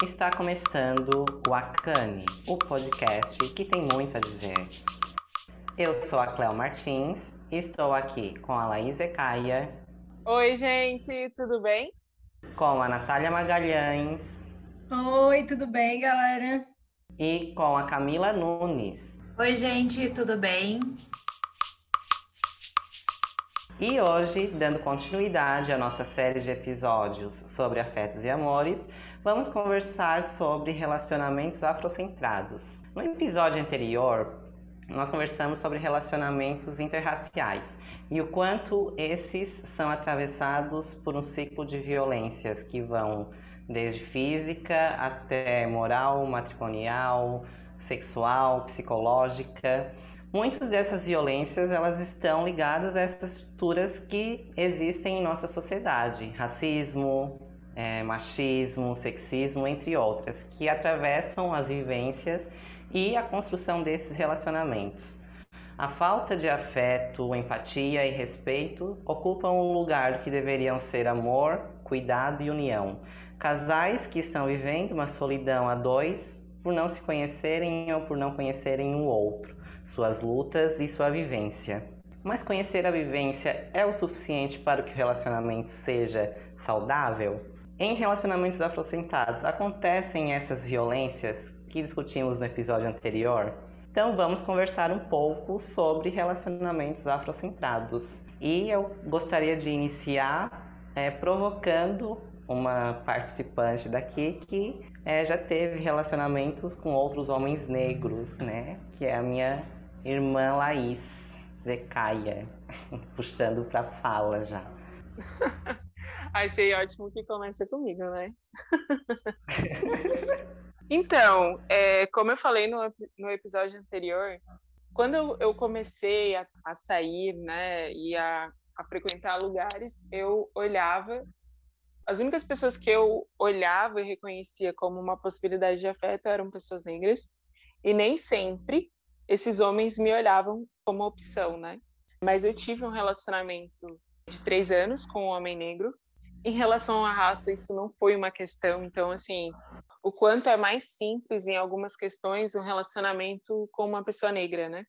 Está começando o Acane, o podcast que tem muito a dizer. Eu sou a Cléo Martins e estou aqui com a Laís Ecaia. Oi, gente, tudo bem? Com a Natália Magalhães. Oi, tudo bem, galera? E com a Camila Nunes. Oi, gente, tudo bem? E hoje, dando continuidade à nossa série de episódios sobre afetos e amores, vamos conversar sobre relacionamentos afrocentrados. No episódio anterior, nós conversamos sobre relacionamentos interraciais e o quanto esses são atravessados por um ciclo de violências que vão desde física até moral, matrimonial, sexual, psicológica. Muitas dessas violências elas estão ligadas a essas estruturas que existem em nossa sociedade, racismo, é, machismo, sexismo, entre outras, que atravessam as vivências e a construção desses relacionamentos. A falta de afeto, empatia e respeito ocupam um lugar que deveriam ser amor, cuidado e união. Casais que estão vivendo uma solidão a dois por não se conhecerem ou por não conhecerem o outro suas lutas e sua vivência. Mas conhecer a vivência é o suficiente para que o relacionamento seja saudável? Em relacionamentos afrocentrados acontecem essas violências que discutimos no episódio anterior? Então vamos conversar um pouco sobre relacionamentos afrocentrados. E eu gostaria de iniciar é, provocando uma participante daqui que é, já teve relacionamentos com outros homens negros, né? Que é a minha irmã Laís Zecaia, puxando para fala já. Achei ótimo que começa comigo, né? então, é, como eu falei no, no episódio anterior, quando eu, eu comecei a, a, sair, né, e a, a frequentar lugares, eu olhava as únicas pessoas que eu olhava e reconhecia como uma possibilidade de afeto eram pessoas negras, e nem sempre esses homens me olhavam como opção, né? Mas eu tive um relacionamento de três anos com um homem negro. Em relação à raça, isso não foi uma questão. Então, assim, o quanto é mais simples em algumas questões um relacionamento com uma pessoa negra, né?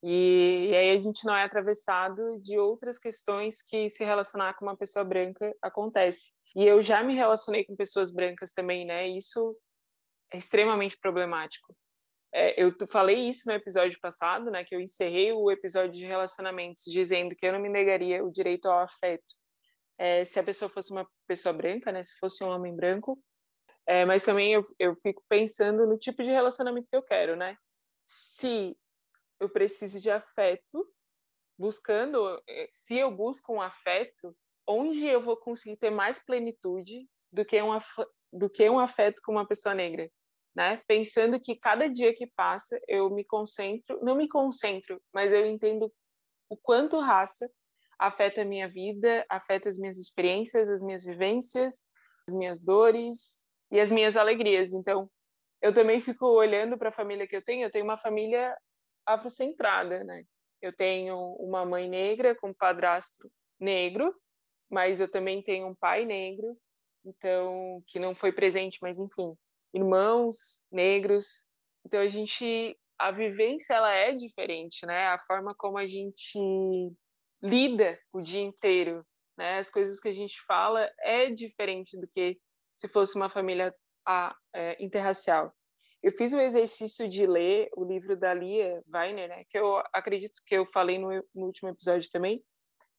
E, e, aí a gente não é atravessado de outras questões que se relacionar com uma pessoa branca acontece. E eu já me relacionei com pessoas brancas também, né? Isso é extremamente problemático. É, eu falei isso no episódio passado, né, que eu encerrei o episódio de relacionamentos dizendo que eu não me negaria o direito ao afeto é, se a pessoa fosse uma pessoa branca, né, se fosse um homem branco. É, mas também eu, eu fico pensando no tipo de relacionamento que eu quero, né? Se eu preciso de afeto, buscando, é, se eu busco um afeto, onde eu vou conseguir ter mais plenitude do que um, do que um afeto com uma pessoa negra? né? Pensando que cada dia que passa eu me concentro, não me concentro, mas eu entendo o quanto raça afeta a minha vida, afeta as minhas experiências, as minhas vivências, as minhas dores e as minhas alegrias. Então, eu também fico olhando para a família que eu tenho, eu tenho uma família afrocentrada, né? Eu tenho uma mãe negra com um padrasto negro, mas eu também tenho um pai negro, então que não foi presente, mas enfim, irmãos negros. Então a gente a vivência ela é diferente, né? A forma como a gente lida o dia inteiro, né? As coisas que a gente fala é diferente do que se fosse uma família a, é, interracial. Eu fiz o exercício de ler o livro da Lia Weiner, né? Que eu acredito que eu falei no, no último episódio também,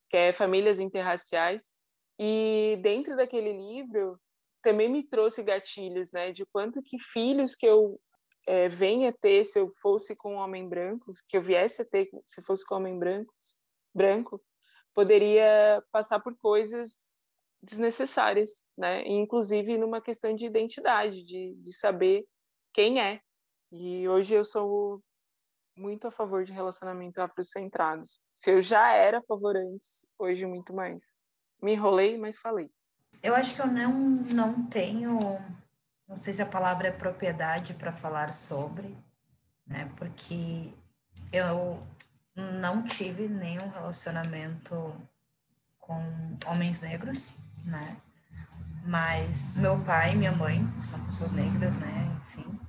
que é Famílias Interraciais. E dentro daquele livro, também me trouxe gatilhos, né, de quanto que filhos que eu é, venha ter se eu fosse com um homem branco, que eu viesse a ter se fosse com um homem branco, branco, poderia passar por coisas desnecessárias, né, inclusive numa questão de identidade, de, de saber quem é. E hoje eu sou muito a favor de relacionamento afrocentrados. Se eu já era a favor antes, hoje muito mais. Me enrolei, mas falei. Eu acho que eu não, não tenho, não sei se a palavra é propriedade para falar sobre, né? Porque eu não tive nenhum relacionamento com homens negros, né? mas meu pai e minha mãe são pessoas negras, né? Enfim.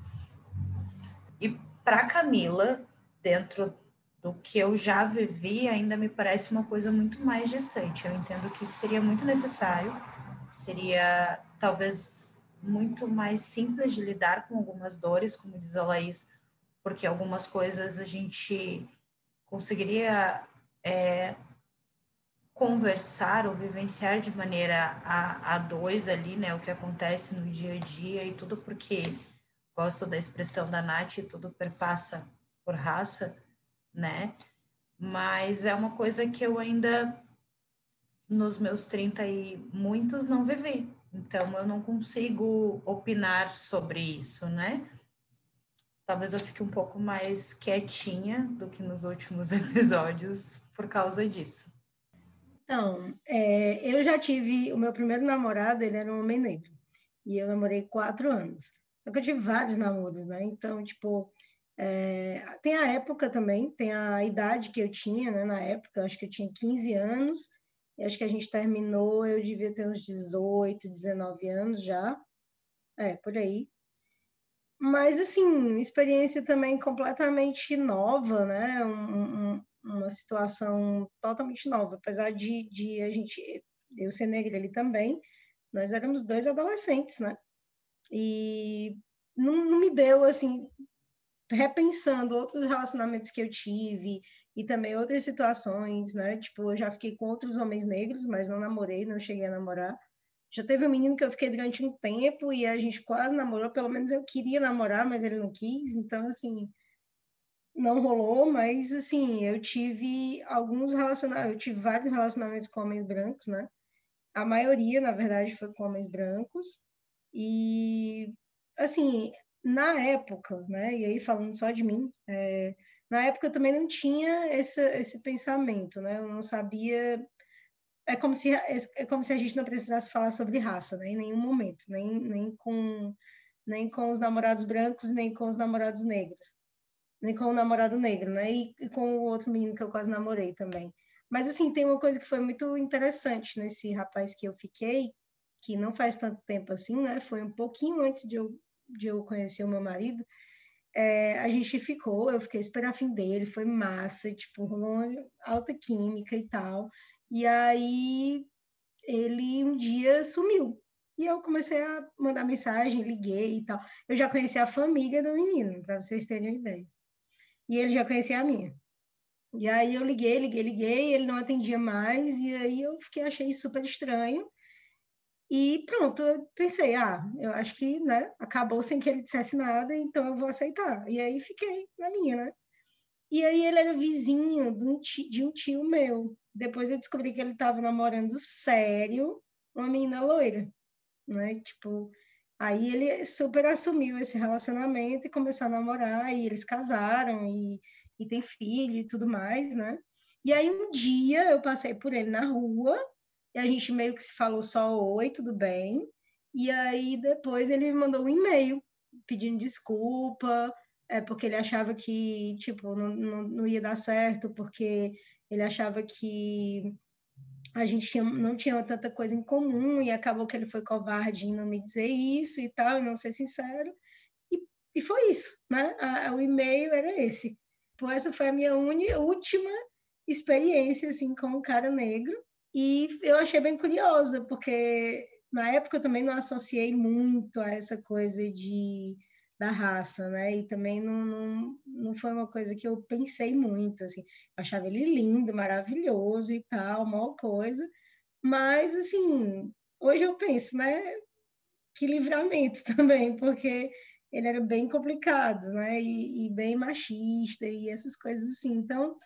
E para Camila, dentro do que eu já vivi, ainda me parece uma coisa muito mais distante. Eu entendo que seria muito necessário, seria talvez muito mais simples de lidar com algumas dores, como diz a Laís, porque algumas coisas a gente conseguiria é, conversar ou vivenciar de maneira a, a dois ali, né, o que acontece no dia a dia e tudo porque gosto da expressão da Nath, tudo perpassa por raça, né, mas é uma coisa que eu ainda nos meus 30 e muitos não vivi, então eu não consigo opinar sobre isso, né, talvez eu fique um pouco mais quietinha do que nos últimos episódios por causa disso. Então, é, eu já tive, o meu primeiro namorado, ele era um homem negro, e eu namorei quatro anos. Só que eu tive vários namoros, né? Então, tipo, é, tem a época também, tem a idade que eu tinha, né? Na época, acho que eu tinha 15 anos, e acho que a gente terminou, eu devia ter uns 18, 19 anos já, é, por aí. Mas, assim, experiência também completamente nova, né? Um, um, uma situação totalmente nova, apesar de, de a gente, eu ser negra ali também, nós éramos dois adolescentes, né? E não, não me deu, assim, repensando outros relacionamentos que eu tive e também outras situações, né? Tipo, eu já fiquei com outros homens negros, mas não namorei, não cheguei a namorar. Já teve um menino que eu fiquei durante um tempo e a gente quase namorou, pelo menos eu queria namorar, mas ele não quis, então, assim, não rolou, mas assim, eu tive alguns relacionamentos, eu tive vários relacionamentos com homens brancos, né? A maioria, na verdade, foi com homens brancos. E assim, na época, né? E aí falando só de mim, é, na época eu também não tinha esse, esse pensamento, né? Eu não sabia. É como, se, é como se a gente não precisasse falar sobre raça, né? Em nenhum momento, nem, nem, com, nem com os namorados brancos, nem com os namorados negros nem com o namorado negro, né? E, e, com o outro menino que eu quase namorei também. Mas, assim, tem uma coisa que foi muito interessante nesse rapaz que eu fiquei, que não faz tanto tempo assim, né? Foi um pouquinho antes de eu, de eu conhecer o meu marido. É, a gente ficou, eu fiquei esperando a fim dele, foi massa, tipo, rolou alta química e tal. E aí ele um dia sumiu. E eu comecei a mandar mensagem, liguei e tal. Eu já conheci a família do menino, para vocês terem uma ideia e ele já conhecia a minha. E aí eu liguei, liguei, liguei, ele não atendia mais, e aí eu fiquei, achei super estranho. E pronto, eu pensei, ah, eu acho que, né, acabou sem que ele dissesse nada, então eu vou aceitar. E aí fiquei na minha, né? E aí ele era vizinho de um tio, de um tio meu. Depois eu descobri que ele estava namorando sério uma menina loira, né? Tipo, Aí ele super assumiu esse relacionamento e começou a namorar, e eles casaram, e, e tem filho e tudo mais, né? E aí um dia eu passei por ele na rua, e a gente meio que se falou só oi, tudo bem. E aí depois ele me mandou um e-mail pedindo desculpa, é porque ele achava que, tipo, não, não, não ia dar certo, porque ele achava que a gente tinha, não tinha tanta coisa em comum e acabou que ele foi covarde em não me dizer isso e tal, e não ser sincero. E, e foi isso, né? A, o e-mail era esse. Então, essa foi a minha uni, última experiência assim com um cara negro e eu achei bem curiosa porque na época eu também não associei muito a essa coisa de da raça, né? E também não, não, não foi uma coisa que eu pensei muito, assim. Eu achava ele lindo, maravilhoso e tal, mal coisa. Mas, assim, hoje eu penso, né? Que livramento também, porque ele era bem complicado, né? E, e bem machista e essas coisas assim. Então,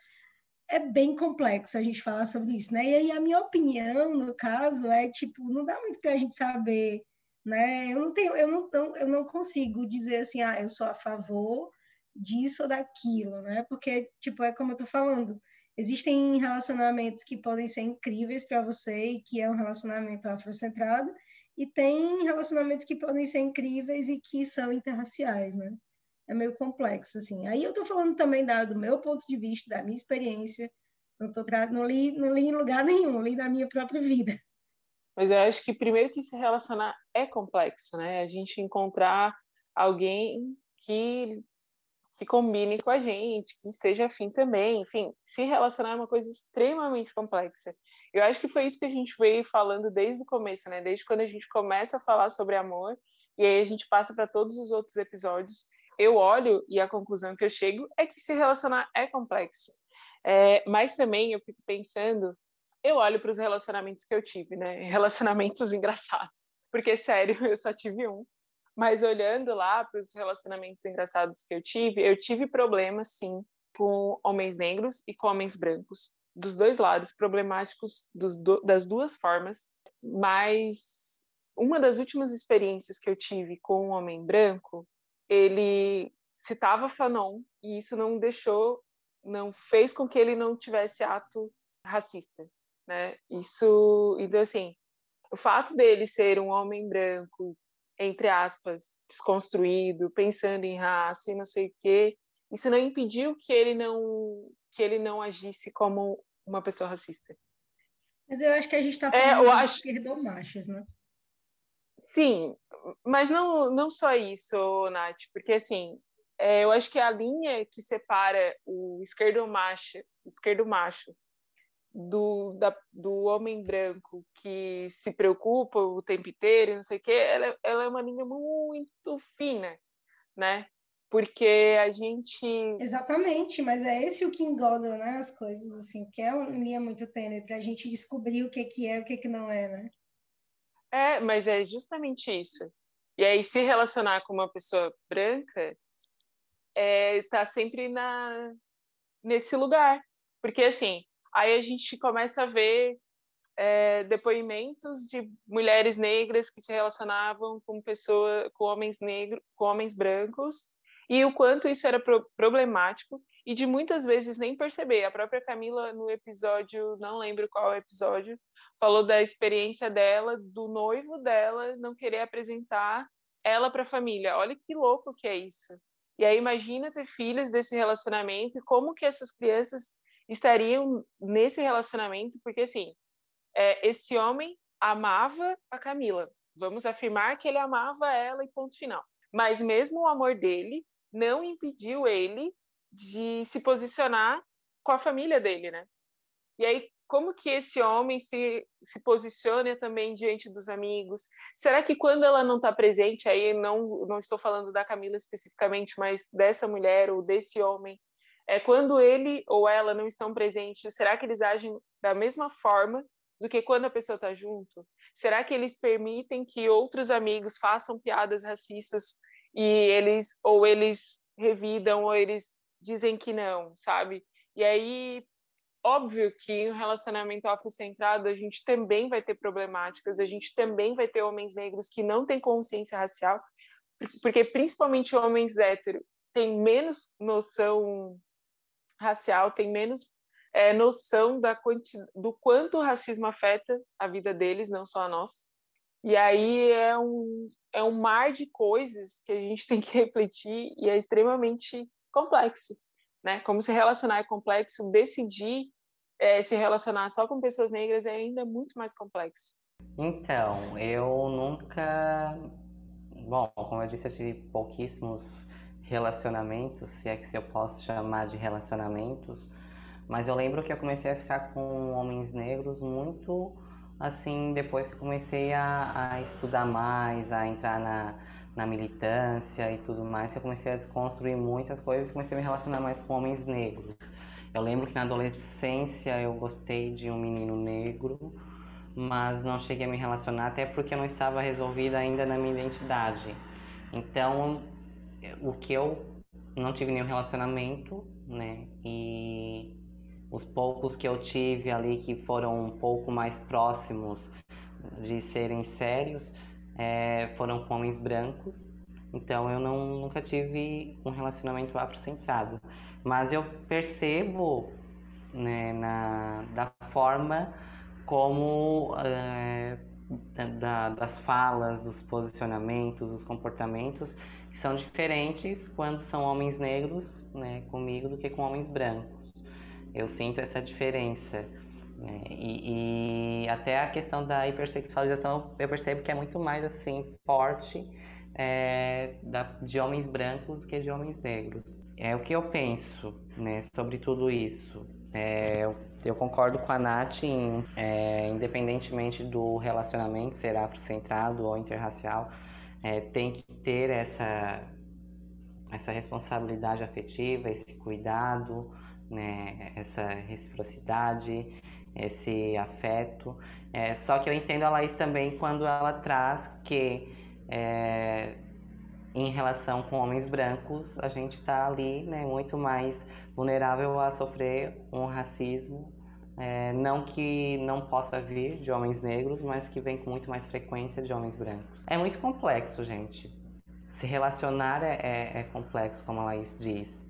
é bem complexo a gente falar sobre isso, né? E aí a minha opinião, no caso, é tipo, não dá muito para a gente saber né? Eu não tenho, eu não, eu não consigo dizer assim, ah, eu sou a favor disso ou daquilo, né? Porque tipo é como eu tô falando, existem relacionamentos que podem ser incríveis para você e que é um relacionamento afrocentrado e tem relacionamentos que podem ser incríveis e que são interraciais, né? É meio complexo assim. Aí eu tô falando também da, do meu ponto de vista, da minha experiência. Não tô não li, não li em lugar nenhum, li na minha própria vida. Mas eu acho que primeiro que se relacionar é complexo, né? A gente encontrar alguém que que combine com a gente, que seja afim também, enfim, se relacionar é uma coisa extremamente complexa. Eu acho que foi isso que a gente veio falando desde o começo, né? Desde quando a gente começa a falar sobre amor e aí a gente passa para todos os outros episódios. Eu olho e a conclusão que eu chego é que se relacionar é complexo. É, mas também eu fico pensando, eu olho para os relacionamentos que eu tive, né? Relacionamentos engraçados. Porque, sério, eu só tive um. Mas olhando lá para os relacionamentos engraçados que eu tive, eu tive problemas, sim, com homens negros e com homens brancos. Dos dois lados, problemáticos do, das duas formas. Mas uma das últimas experiências que eu tive com um homem branco, ele citava Fanon, e isso não deixou, não fez com que ele não tivesse ato racista, né? Isso, então assim, o fato dele ser um homem branco entre aspas, desconstruído, pensando em raça e não sei o quê, isso não impediu que ele não que ele não agisse como uma pessoa racista. Mas eu acho que a gente está é, falando é, de acho... esquerdomachos, né? Sim, mas não, não só isso, Nath, porque assim, é, eu acho que a linha que separa o esquerdo macho, esquerdo macho do, da, do homem branco que se preocupa o tempo inteiro, não sei o quê, ela, ela é uma linha muito fina, né? Porque a gente. Exatamente, mas é esse o que engoda né, as coisas, assim, que é uma linha muito tênue para a gente descobrir o que, que é e o que, que não é, né? É, mas é justamente isso. E aí, se relacionar com uma pessoa branca, é, tá sempre na, nesse lugar. Porque, assim, Aí a gente começa a ver é, depoimentos de mulheres negras que se relacionavam com pessoa, com homens negros, com homens brancos, e o quanto isso era pro problemático e de muitas vezes nem perceber. A própria Camila no episódio, não lembro qual episódio, falou da experiência dela, do noivo dela não querer apresentar ela para a família. Olha que louco que é isso. E aí imagina ter filhos desse relacionamento e como que essas crianças estariam nesse relacionamento, porque assim, é, esse homem amava a Camila. Vamos afirmar que ele amava ela e ponto final. Mas mesmo o amor dele não impediu ele de se posicionar com a família dele, né? E aí, como que esse homem se, se posiciona também diante dos amigos? Será que quando ela não está presente, aí não, não estou falando da Camila especificamente, mas dessa mulher ou desse homem, é quando ele ou ela não estão presentes, será que eles agem da mesma forma do que quando a pessoa está junto? Será que eles permitem que outros amigos façam piadas racistas e eles ou eles revidam ou eles dizem que não, sabe? E aí, óbvio que em um relacionamento afrocentrado a gente também vai ter problemáticas, a gente também vai ter homens negros que não têm consciência racial, porque principalmente homens héteros têm menos noção racial tem menos é, noção da quanti... do quanto o racismo afeta a vida deles, não só a nossa. E aí é um, é um mar de coisas que a gente tem que refletir e é extremamente complexo. Né? Como se relacionar é complexo, decidir é, se relacionar só com pessoas negras é ainda muito mais complexo. Então, eu nunca. Bom, como eu disse, eu tive pouquíssimos relacionamentos, se é que se eu posso chamar de relacionamentos, mas eu lembro que eu comecei a ficar com homens negros muito assim depois que comecei a, a estudar mais, a entrar na, na militância e tudo mais, que eu comecei a desconstruir muitas coisas e comecei a me relacionar mais com homens negros. Eu lembro que na adolescência eu gostei de um menino negro, mas não cheguei a me relacionar até porque eu não estava resolvida ainda na minha identidade. Então o que eu não tive nenhum relacionamento, né? E os poucos que eu tive ali que foram um pouco mais próximos de serem sérios é, foram com homens brancos. Então eu não, nunca tive um relacionamento afrocentrado. Mas eu percebo né, na, da forma como é, da, das falas, dos posicionamentos, dos comportamentos que são diferentes quando são homens negros né, comigo do que com homens brancos. Eu sinto essa diferença Né? E, e, até a questão da hipersexualização eu percebo que é muito mais assim forte é, da, de homens brancos do que de homens negros. É o que eu penso né, sobre tudo isso. É, eu, eu, concordo com a Nath em, é, independentemente do relacionamento ser afrocentrado ou interracial, é, tem que ter essa, essa responsabilidade afetiva, esse cuidado, né, essa reciprocidade, esse afeto. É, só que eu entendo a Laís também quando ela traz que é, em relação com homens brancos, a gente está ali né, muito mais vulnerável a sofrer um racismo, é, não que não possa vir de homens negros, mas que vem com muito mais frequência de homens brancos. É muito complexo, gente. Se relacionar é, é, é complexo, como a Laís diz.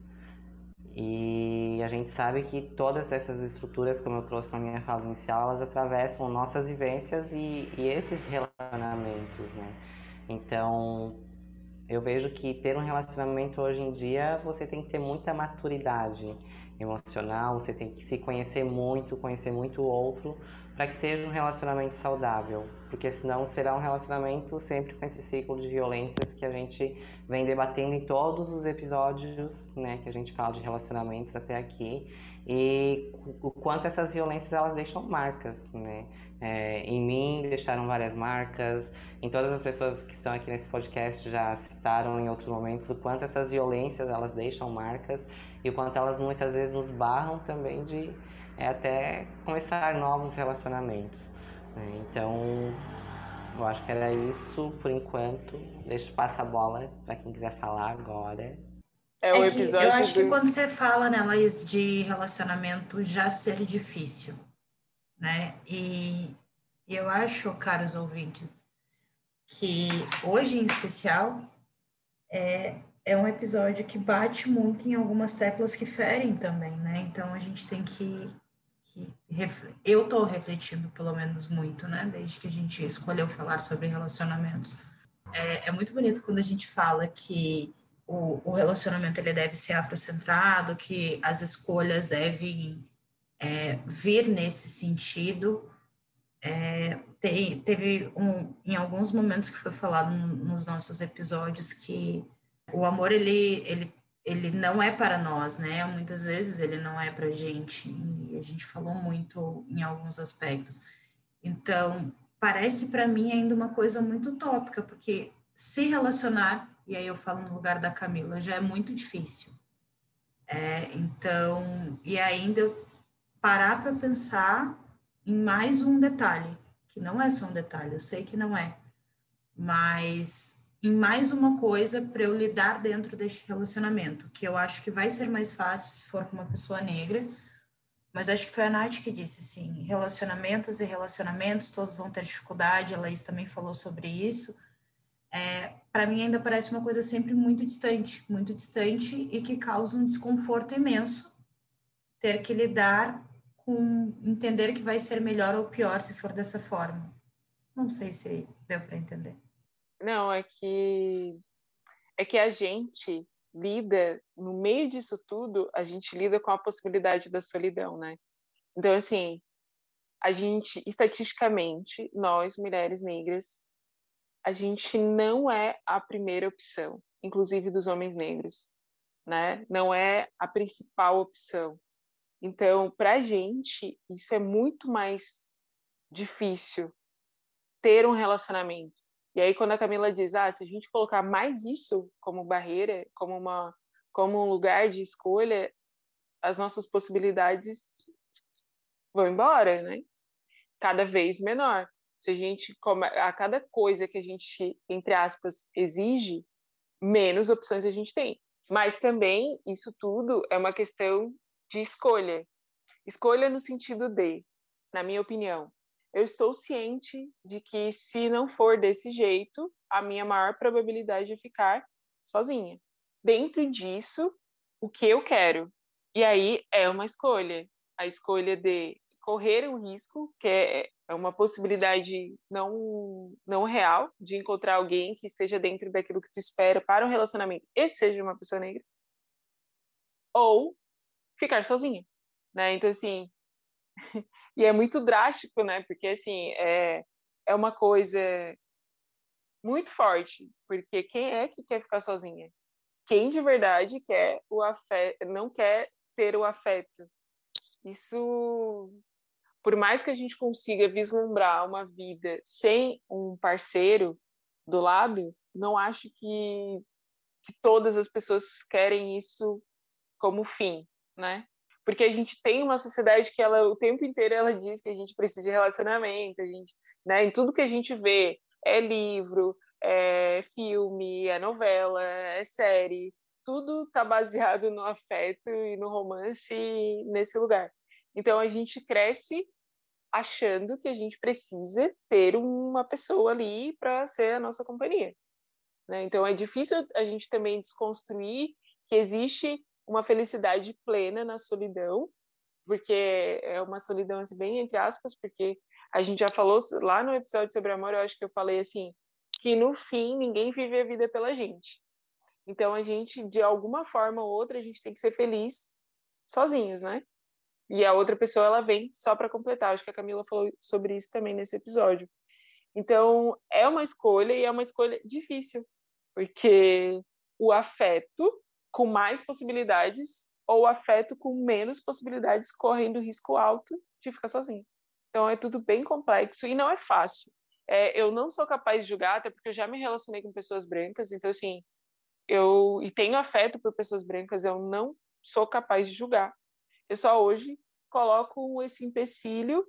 E a gente sabe que todas essas estruturas, como eu trouxe na minha fala inicial, elas atravessam nossas vivências e, e esses relacionamentos, né? Então, eu vejo que ter um relacionamento hoje em dia, você tem que ter muita maturidade emocional, você tem que se conhecer muito, conhecer muito o outro, para que seja um relacionamento saudável, porque senão será um relacionamento sempre com esse ciclo de violências que a gente vem debatendo em todos os episódios, né, que a gente fala de relacionamentos até aqui, e o quanto essas violências elas deixam marcas, né? É, em mim deixaram várias marcas, em todas as pessoas que estão aqui nesse podcast já citaram em outros momentos o quanto essas violências elas deixam marcas e o quanto elas muitas vezes nos barram também de é, até começar novos relacionamentos. Né? Então, eu acho que era isso por enquanto. Deixa eu passar a bola para quem quiser falar agora. É o é episódio. eu acho do... que quando você fala, né, Laís, de relacionamento já ser difícil, né? E, e eu acho, caros ouvintes, que hoje em especial é, é um episódio que bate muito em algumas teclas que ferem também, né? Então a gente tem que, que eu estou refletindo pelo menos muito, né? Desde que a gente escolheu falar sobre relacionamentos. É, é muito bonito quando a gente fala que o, o relacionamento ele deve ser afrocentrado, que as escolhas devem é, vir nesse sentido. É, te, teve um, em alguns momentos que foi falado nos nossos episódios que o amor ele, ele, ele não é para nós, né? Muitas vezes ele não é para a gente. E a gente falou muito em alguns aspectos. Então, parece para mim ainda uma coisa muito utópica, porque se relacionar e aí eu falo no lugar da Camila, já é muito difícil. É, então, e ainda parar para pensar em mais um detalhe, que não é só um detalhe, eu sei que não é, mas em mais uma coisa para eu lidar dentro deste relacionamento, que eu acho que vai ser mais fácil se for com uma pessoa negra, mas acho que foi a Nath que disse assim, relacionamentos e relacionamentos, todos vão ter dificuldade, a Laís também falou sobre isso, é, para mim ainda parece uma coisa sempre muito distante, muito distante e que causa um desconforto imenso ter que lidar com entender que vai ser melhor ou pior se for dessa forma. Não sei se deu para entender. Não, é que é que a gente lida no meio disso tudo, a gente lida com a possibilidade da solidão, né? Então assim, a gente estatisticamente, nós mulheres negras a gente não é a primeira opção, inclusive dos homens negros, né? Não é a principal opção. Então, para a gente, isso é muito mais difícil ter um relacionamento. E aí, quando a Camila diz, ah, se a gente colocar mais isso como barreira, como uma, como um lugar de escolha, as nossas possibilidades vão embora, né? Cada vez menor. Se a gente a cada coisa que a gente entre aspas exige menos opções a gente tem. Mas também isso tudo é uma questão de escolha. Escolha no sentido de na minha opinião eu estou ciente de que se não for desse jeito a minha maior probabilidade é ficar sozinha. Dentro disso o que eu quero? E aí é uma escolha. A escolha de correr o risco, que é, é uma possibilidade não, não real de encontrar alguém que esteja dentro daquilo que te espera para um relacionamento e seja uma pessoa negra, ou ficar sozinha, né? Então, assim, e é muito drástico, né? Porque, assim, é, é uma coisa muito forte, porque quem é que quer ficar sozinha? Quem de verdade quer o afeto, não quer ter o afeto? Isso, por mais que a gente consiga vislumbrar uma vida sem um parceiro do lado, não acho que, que todas as pessoas querem isso como fim, né? Porque a gente tem uma sociedade que ela o tempo inteiro ela diz que a gente precisa de relacionamento, a gente, né, em tudo que a gente vê, é livro, é filme, é novela, é série, tudo está baseado no afeto e no romance nesse lugar. Então a gente cresce achando que a gente precisa ter uma pessoa ali para ser a nossa companhia. Né? Então é difícil a gente também desconstruir que existe uma felicidade plena na solidão, porque é uma solidão assim, bem entre aspas, porque a gente já falou lá no episódio sobre amor, eu acho que eu falei assim, que no fim ninguém vive a vida pela gente. Então a gente, de alguma forma ou outra, a gente tem que ser feliz sozinhos, né? E a outra pessoa ela vem só para completar. Acho que a Camila falou sobre isso também nesse episódio. Então é uma escolha e é uma escolha difícil, porque o afeto com mais possibilidades ou afeto com menos possibilidades, correndo risco alto de ficar sozinho. Então é tudo bem complexo e não é fácil. É, eu não sou capaz de julgar, até porque eu já me relacionei com pessoas brancas, então assim, eu e tenho afeto por pessoas brancas, eu não sou capaz de julgar. Eu só hoje coloco esse empecilho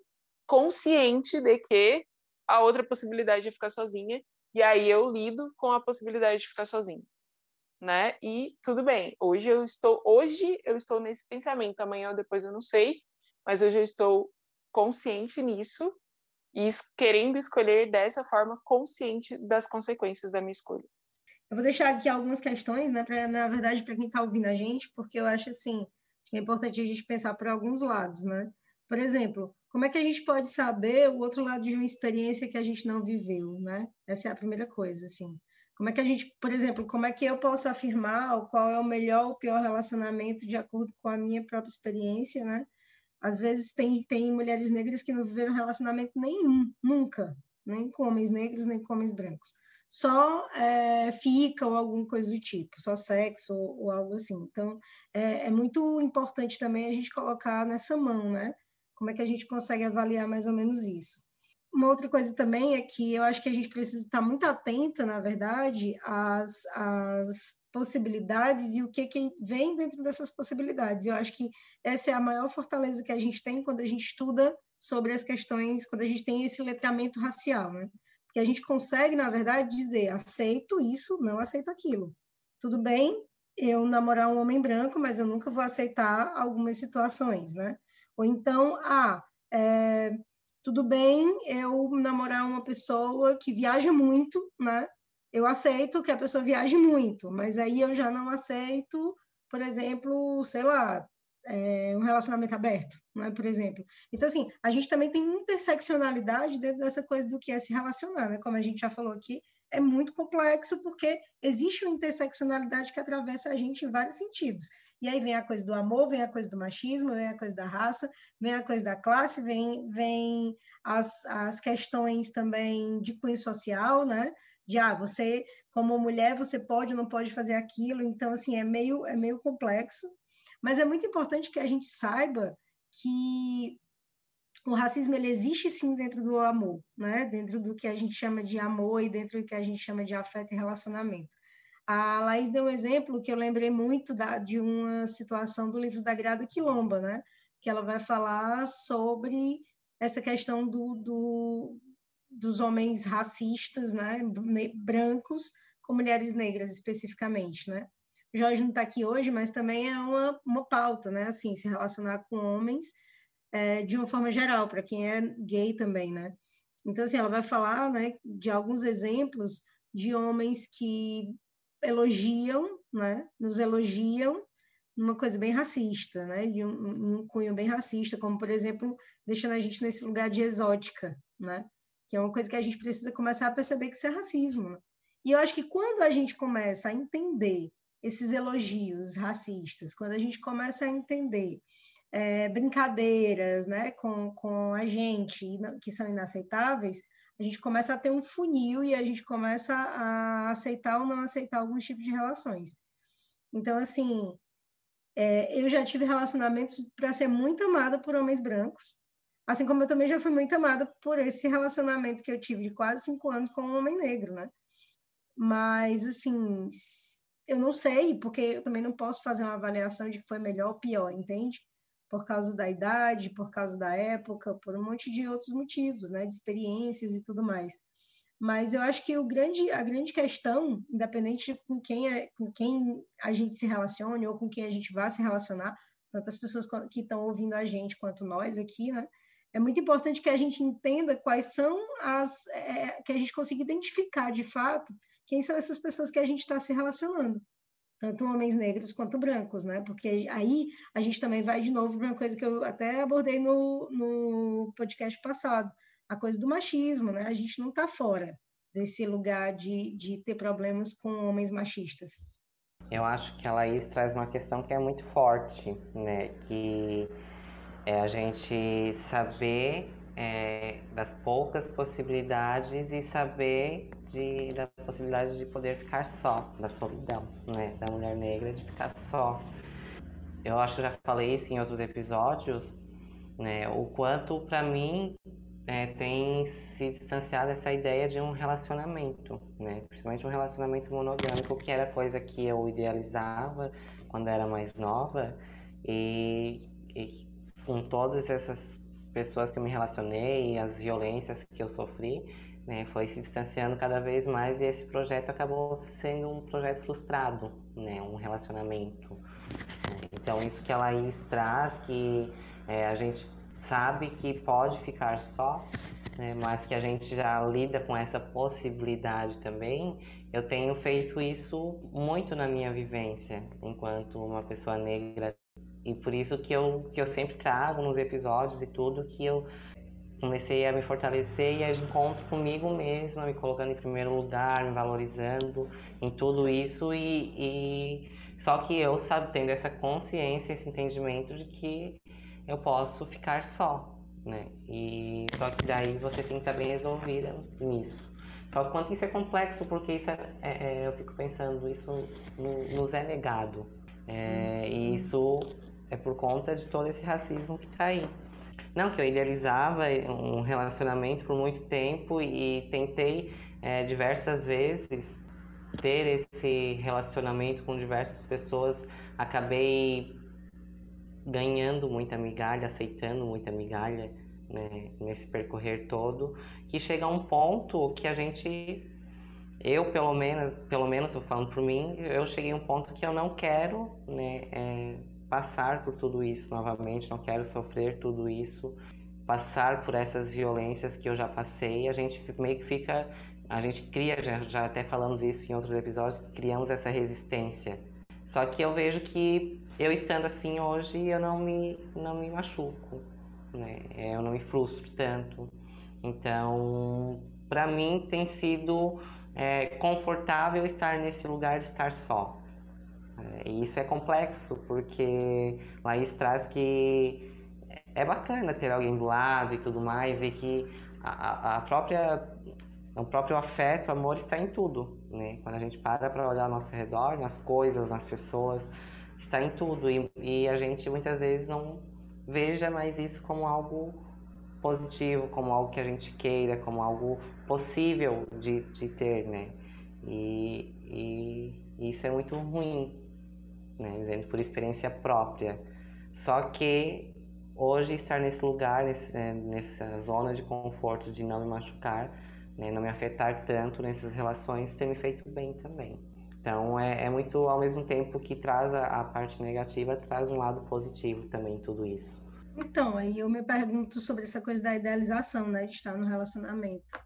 consciente de que a outra possibilidade é ficar sozinha e aí eu lido com a possibilidade de ficar sozinha né? E tudo bem. Hoje eu estou, hoje eu estou nesse pensamento. Amanhã ou depois eu não sei, mas hoje eu estou consciente nisso e querendo escolher dessa forma consciente das consequências da minha escolha. Eu vou deixar aqui algumas questões, né, pra, na verdade, para quem está ouvindo a gente, porque eu acho assim que é importante a gente pensar por alguns lados, né? Por exemplo, como é que a gente pode saber o outro lado de uma experiência que a gente não viveu, né? Essa é a primeira coisa, assim. Como é que a gente, por exemplo, como é que eu posso afirmar qual é o melhor ou pior relacionamento de acordo com a minha própria experiência, né? Às vezes tem, tem mulheres negras que não viveram relacionamento nenhum, nunca, nem com homens negros, nem com homens brancos. Só é, fica ou alguma coisa do tipo, só sexo ou, ou algo assim. Então, é, é muito importante também a gente colocar nessa mão, né? Como é que a gente consegue avaliar mais ou menos isso? Uma outra coisa também é que eu acho que a gente precisa estar muito atenta, na verdade, às, às possibilidades e o que, que vem dentro dessas possibilidades. Eu acho que essa é a maior fortaleza que a gente tem quando a gente estuda sobre as questões, quando a gente tem esse letramento racial, né? Porque a gente consegue, na verdade, dizer aceito isso, não aceito aquilo. Tudo bem eu namorar um homem branco, mas eu nunca vou aceitar algumas situações, né? Ou então, ah, é, tudo bem eu namorar uma pessoa que viaja muito, né? Eu aceito que a pessoa viaje muito, mas aí eu já não aceito, por exemplo, sei lá, é, um relacionamento aberto, né? Por exemplo. Então, assim, a gente também tem interseccionalidade dentro dessa coisa do que é se relacionar, né? Como a gente já falou aqui, é muito complexo porque existe uma interseccionalidade que atravessa a gente em vários sentidos. E aí vem a coisa do amor, vem a coisa do machismo, vem a coisa da raça, vem a coisa da classe, vem, vem as, as questões também de cunho social, né? De, ah, você, como mulher, você pode ou não pode fazer aquilo. Então, assim, é meio, é meio complexo. Mas é muito importante que a gente saiba que o racismo ele existe sim dentro do amor, né? Dentro do que a gente chama de amor e dentro do que a gente chama de afeto e relacionamento. A Laís deu um exemplo que eu lembrei muito da, de uma situação do livro da Grada Quilomba, né? que ela vai falar sobre essa questão do, do, dos homens racistas, né? brancos, com mulheres negras especificamente. Né? O Jorge não está aqui hoje, mas também é uma, uma pauta, né? assim, se relacionar com homens é, de uma forma geral, para quem é gay também. Né? Então, assim, ela vai falar né, de alguns exemplos de homens que elogiam, né? Nos elogiam uma coisa bem racista, né? De um, um, cunho bem racista, como por exemplo, deixando a gente nesse lugar de exótica, né? Que é uma coisa que a gente precisa começar a perceber que isso é racismo. Né? E eu acho que quando a gente começa a entender esses elogios racistas, quando a gente começa a entender é, brincadeiras né, com, com a gente que são inaceitáveis, a gente começa a ter um funil e a gente começa a aceitar ou não aceitar alguns tipos de relações. Então, assim, é, eu já tive relacionamentos para ser muito amada por homens brancos, assim como eu também já fui muito amada por esse relacionamento que eu tive de quase cinco anos com um homem negro, né? Mas, assim, eu não sei, porque eu também não posso fazer uma avaliação de que foi melhor ou pior, entende? Por causa da idade, por causa da época, por um monte de outros motivos, né, de experiências e tudo mais. Mas eu acho que o grande, a grande questão, independente de com quem, é, com quem a gente se relacione ou com quem a gente vá se relacionar, tanto as pessoas que estão ouvindo a gente quanto nós aqui, né, é muito importante que a gente entenda quais são as. É, que a gente consiga identificar de fato quem são essas pessoas que a gente está se relacionando tanto homens negros quanto brancos, né? Porque aí a gente também vai de novo para uma coisa que eu até abordei no, no podcast passado, a coisa do machismo, né? A gente não está fora desse lugar de, de ter problemas com homens machistas. Eu acho que a Laís traz uma questão que é muito forte, né? Que é a gente saber é, das poucas possibilidades e saber de, da possibilidade de poder ficar só, da solidão, né? Da mulher negra de ficar só. Eu acho que eu já falei isso em outros episódios, né? O quanto para mim é, tem se distanciado essa ideia de um relacionamento, né? Principalmente um relacionamento monogâmico, que era coisa que eu idealizava quando era mais nova e, e com todas essas pessoas que eu me relacionei, as violências que eu sofri, né, foi se distanciando cada vez mais e esse projeto acabou sendo um projeto frustrado, né, um relacionamento. Então isso que a Laís traz, que é, a gente sabe que pode ficar só, né, mas que a gente já lida com essa possibilidade também, eu tenho feito isso muito na minha vivência enquanto uma pessoa negra e por isso que eu, que eu sempre trago nos episódios e tudo que eu comecei a me fortalecer e a encontro comigo mesma, me colocando em primeiro lugar, me valorizando em tudo isso e, e só que eu sabe tendo essa consciência, esse entendimento de que eu posso ficar só, né? E só que daí você tem que estar bem resolvida nisso. Só que quanto isso é complexo, porque isso é, é, é eu fico pensando, isso nos é negado. É, e uhum. isso é por conta de todo esse racismo que está aí. Não, que eu idealizava um relacionamento por muito tempo e tentei é, diversas vezes ter esse relacionamento com diversas pessoas, acabei ganhando muita migalha, aceitando muita migalha né, nesse percorrer todo, que chega a um ponto que a gente, eu pelo menos, pelo menos falando por mim, eu cheguei a um ponto que eu não quero né, é, passar por tudo isso novamente, não quero sofrer tudo isso, passar por essas violências que eu já passei. A gente meio que fica, a gente cria, já, já até falamos isso em outros episódios, criamos essa resistência. Só que eu vejo que eu estando assim hoje, eu não me, não me machuco, né? Eu não me frustro tanto. Então, para mim tem sido é, confortável estar nesse lugar de estar só. É, e isso é complexo, porque Laís traz que é bacana ter alguém do lado e tudo mais, e que a, a própria, o próprio afeto, o amor está em tudo, né? Quando a gente para para olhar ao nosso redor, nas coisas, nas pessoas, está em tudo. E, e a gente muitas vezes não veja mais isso como algo positivo, como algo que a gente queira, como algo possível de, de ter, né? E, e, e isso é muito ruim, né? Por experiência própria. Só que hoje estar nesse lugar, nesse, né, nessa zona de conforto de não me machucar, né, não me afetar tanto nessas relações, tem me feito bem também. Então é, é muito ao mesmo tempo que traz a, a, parte negativa, traz um lado positivo também tudo isso. Então, aí eu me pergunto sobre essa coisa da idealização, né, de estar no relacionamento.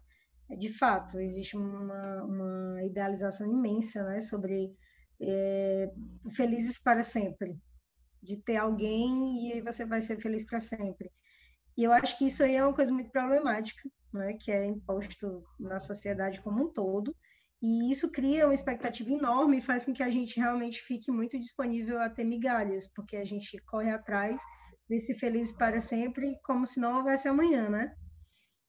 É, de fato, existe uma, uma idealização imensa, né, sobre é, felizes para sempre, de ter alguém e você vai ser feliz para sempre. E eu acho que isso aí é uma coisa muito problemática, né, que é imposto na sociedade como um todo, e isso cria uma expectativa enorme e faz com que a gente realmente fique muito disponível a ter migalhas, porque a gente corre atrás desse feliz para sempre, como se não houvesse amanhã, né?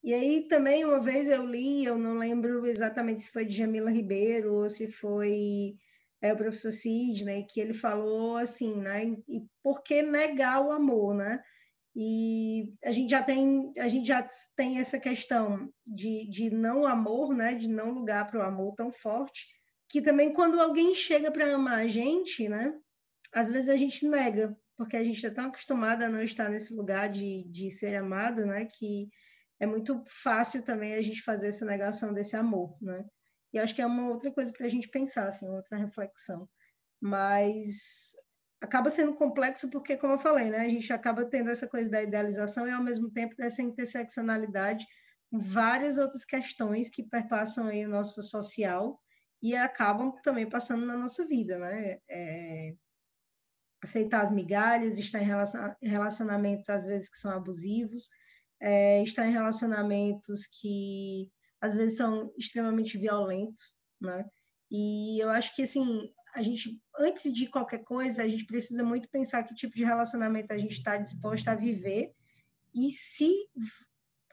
E aí também uma vez eu li, eu não lembro exatamente se foi de Jamila Ribeiro ou se foi é, o professor Sidney, que ele falou assim, né? E por que negar o amor, né? E a gente já tem, a gente já tem essa questão de, de não amor, né? De não lugar para o amor tão forte, que também quando alguém chega para amar a gente, né? Às vezes a gente nega, porque a gente está tão acostumada a não estar nesse lugar de, de ser amada, né? Que é muito fácil também a gente fazer essa negação desse amor, né? E acho que é uma outra coisa para a gente pensar, assim, outra reflexão. Mas acaba sendo complexo porque, como eu falei, né, a gente acaba tendo essa coisa da idealização e, ao mesmo tempo, dessa interseccionalidade com várias outras questões que perpassam aí o nosso social e acabam também passando na nossa vida, né? É, aceitar as migalhas, estar em relacionamentos, às vezes, que são abusivos, é, estar em relacionamentos que às vezes são extremamente violentos, né? E eu acho que assim, a gente antes de qualquer coisa, a gente precisa muito pensar que tipo de relacionamento a gente está disposto a viver e se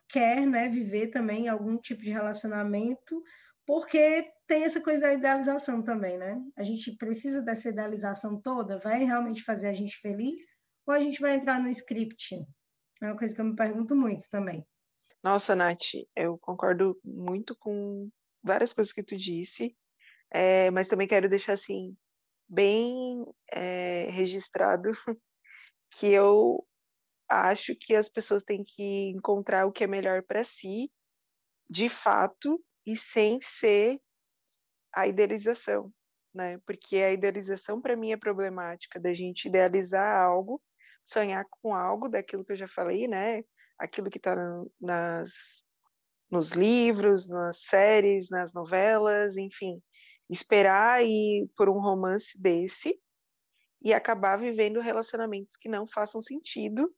quer, né, viver também algum tipo de relacionamento, porque tem essa coisa da idealização também, né? A gente precisa dessa idealização toda, vai realmente fazer a gente feliz ou a gente vai entrar no script, é uma coisa que eu me pergunto muito também. Nossa, Nath, eu concordo muito com várias coisas que tu disse, é, mas também quero deixar assim bem é, registrado que eu acho que as pessoas têm que encontrar o que é melhor para si, de fato, e sem ser a idealização, né? Porque a idealização para mim é problemática da gente idealizar algo sonhar com algo daquilo que eu já falei, né? Aquilo que está nas nos livros, nas séries, nas novelas, enfim, esperar ir por um romance desse e acabar vivendo relacionamentos que não façam sentido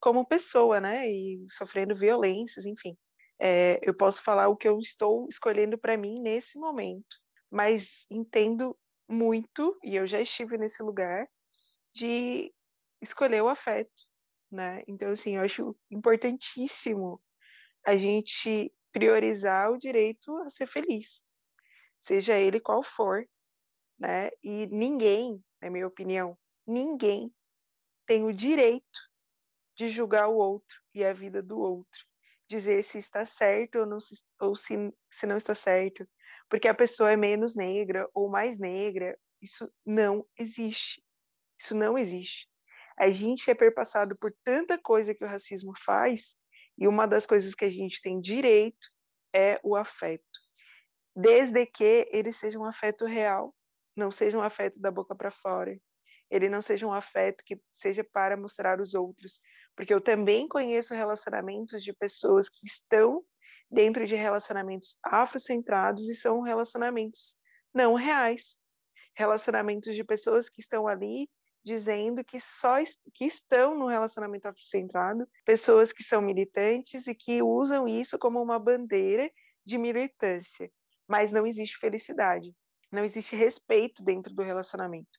como pessoa, né? E sofrendo violências, enfim. É, eu posso falar o que eu estou escolhendo para mim nesse momento, mas entendo muito, e eu já estive nesse lugar, de escolher o afeto, né? Então, assim, eu acho importantíssimo a gente priorizar o direito a ser feliz, seja ele qual for, né? E ninguém, na minha opinião, ninguém tem o direito de julgar o outro e a vida do outro, dizer se está certo ou, não se, ou se, se não está certo, porque a pessoa é menos negra ou mais negra, isso não existe. Isso não existe a gente é perpassado por tanta coisa que o racismo faz, e uma das coisas que a gente tem direito é o afeto. Desde que ele seja um afeto real, não seja um afeto da boca para fora. Ele não seja um afeto que seja para mostrar os outros, porque eu também conheço relacionamentos de pessoas que estão dentro de relacionamentos afrocentrados e são relacionamentos não reais. Relacionamentos de pessoas que estão ali dizendo que só que estão no relacionamento afrocentrado pessoas que são militantes e que usam isso como uma bandeira de militância, mas não existe felicidade, não existe respeito dentro do relacionamento.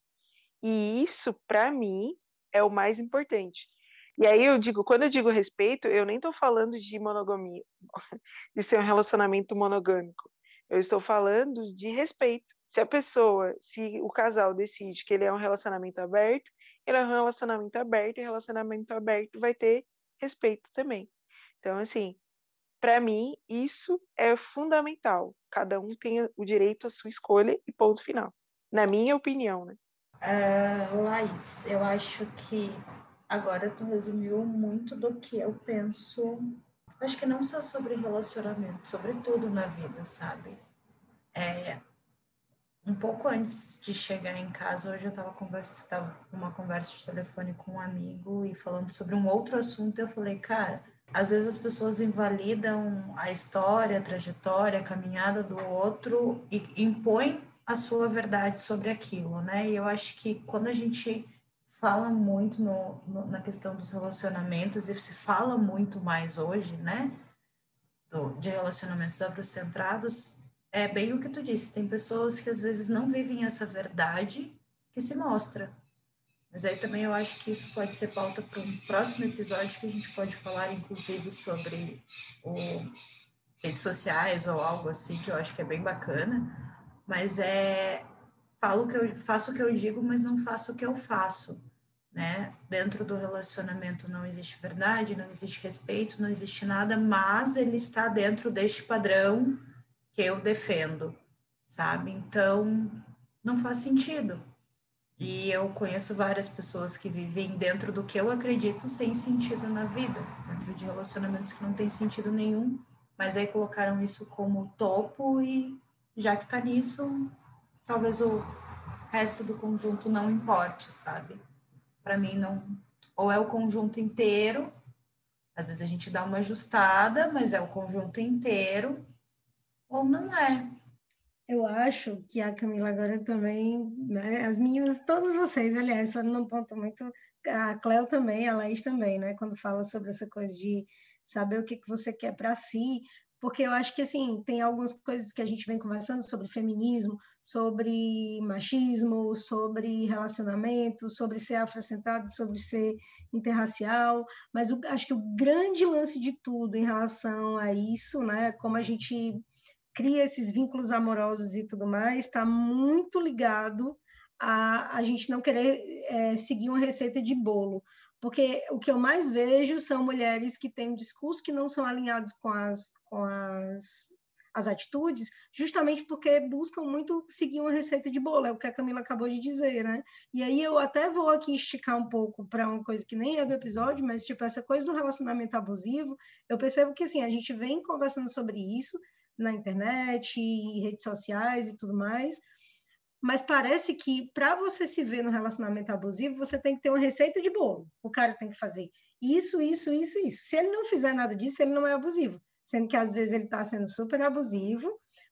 E isso, para mim, é o mais importante. E aí eu digo, quando eu digo respeito, eu nem estou falando de monogamia, de ser um relacionamento monogâmico. Eu estou falando de respeito. Se a pessoa, se o casal decide que ele é um relacionamento aberto, ele é um relacionamento aberto e relacionamento aberto vai ter respeito também. Então, assim, para mim, isso é fundamental. Cada um tem o direito à sua escolha e ponto final. Na minha opinião, né? Uh, Laís, eu acho que agora tu resumiu muito do que eu penso. Acho que não só sobre relacionamento, sobre tudo na vida, sabe? É, um pouco antes de chegar em casa, hoje eu estava conversa, tava uma conversa de telefone com um amigo e falando sobre um outro assunto, eu falei, cara, às vezes as pessoas invalidam a história, a trajetória, a caminhada do outro e impõem a sua verdade sobre aquilo, né? E eu acho que quando a gente fala muito no, no, na questão dos relacionamentos, e se fala muito mais hoje, né? Do, de relacionamentos afrocentrados, é bem o que tu disse, tem pessoas que às vezes não vivem essa verdade que se mostra, Mas aí também eu acho que isso pode ser pauta para um próximo episódio que a gente pode falar, inclusive, sobre o redes sociais ou algo assim, que eu acho que é bem bacana. Mas é falo que eu faço o que eu digo, mas não faço o que eu faço, né? Dentro do relacionamento não existe verdade, não existe respeito, não existe nada, mas ele está dentro deste padrão que eu defendo, sabe? Então não faz sentido. E eu conheço várias pessoas que vivem dentro do que eu acredito sem sentido na vida, dentro de relacionamentos que não tem sentido nenhum, mas aí colocaram isso como topo e já que tá nisso, talvez o resto do conjunto não importe, sabe? Para mim não, ou é o conjunto inteiro, às vezes a gente dá uma ajustada, mas é o conjunto inteiro, ou não é. Eu acho que a Camila agora também, né, as meninas, todas vocês, aliás, foram num ponto muito, a Cleo também, a Laís também, né, quando fala sobre essa coisa de saber o que, que você quer para si, porque eu acho que, assim, tem algumas coisas que a gente vem conversando sobre feminismo, sobre machismo, sobre relacionamento, sobre ser afrocentrado, sobre ser interracial, mas eu acho que o grande lance de tudo em relação a isso, né, como a gente cria esses vínculos amorosos e tudo mais, está muito ligado a a gente não querer é, seguir uma receita de bolo, porque o que eu mais vejo são mulheres que têm um discurso que não são alinhados com as, com as, as atitudes, justamente porque buscam muito seguir uma receita de bolo, é o que a Camila acabou de dizer, né? E aí eu até vou aqui esticar um pouco para uma coisa que nem é do episódio, mas tipo essa coisa do relacionamento abusivo, eu percebo que assim, a gente vem conversando sobre isso, na internet, em redes sociais e tudo mais. Mas parece que para você se ver no relacionamento abusivo, você tem que ter uma receita de bolo. O cara tem que fazer isso, isso, isso, isso. Se ele não fizer nada disso, ele não é abusivo. Sendo que às vezes ele está sendo super abusivo,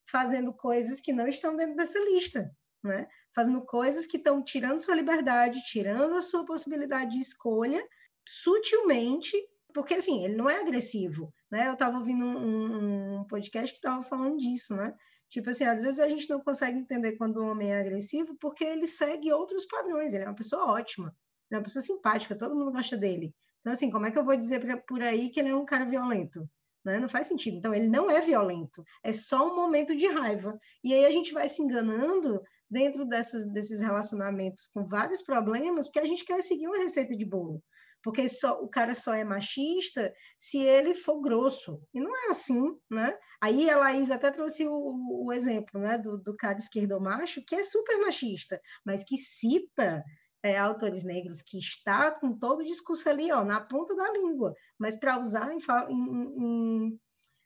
fazendo coisas que não estão dentro dessa lista, né? Fazendo coisas que estão tirando sua liberdade, tirando a sua possibilidade de escolha, sutilmente porque assim, ele não é agressivo, né? Eu estava ouvindo um, um, podcast que estava falando disso, né? Tipo assim, às vezes a gente não consegue entender quando o homem é agressivo porque ele segue outros padrões, ele é uma pessoa ótima, ele é uma pessoa simpática, todo mundo gosta dele. Então, assim, como é que eu vou dizer pra, por aí que ele é um cara violento? Né? Não faz sentido. Então, ele não é violento, é só um momento de raiva. E aí a gente vai se enganando dentro dessas, desses relacionamentos com vários problemas, porque a gente quer seguir uma receita de bolo porque só, o cara só é machista se ele for grosso. E não é assim, né? Aí a Laís até trouxe o, o exemplo né, do, do cara esquerdo macho, que é super machista, mas que cita é, autores negros, que está com todo o discurso ali, ó, na ponta da língua, mas para usar em, em, em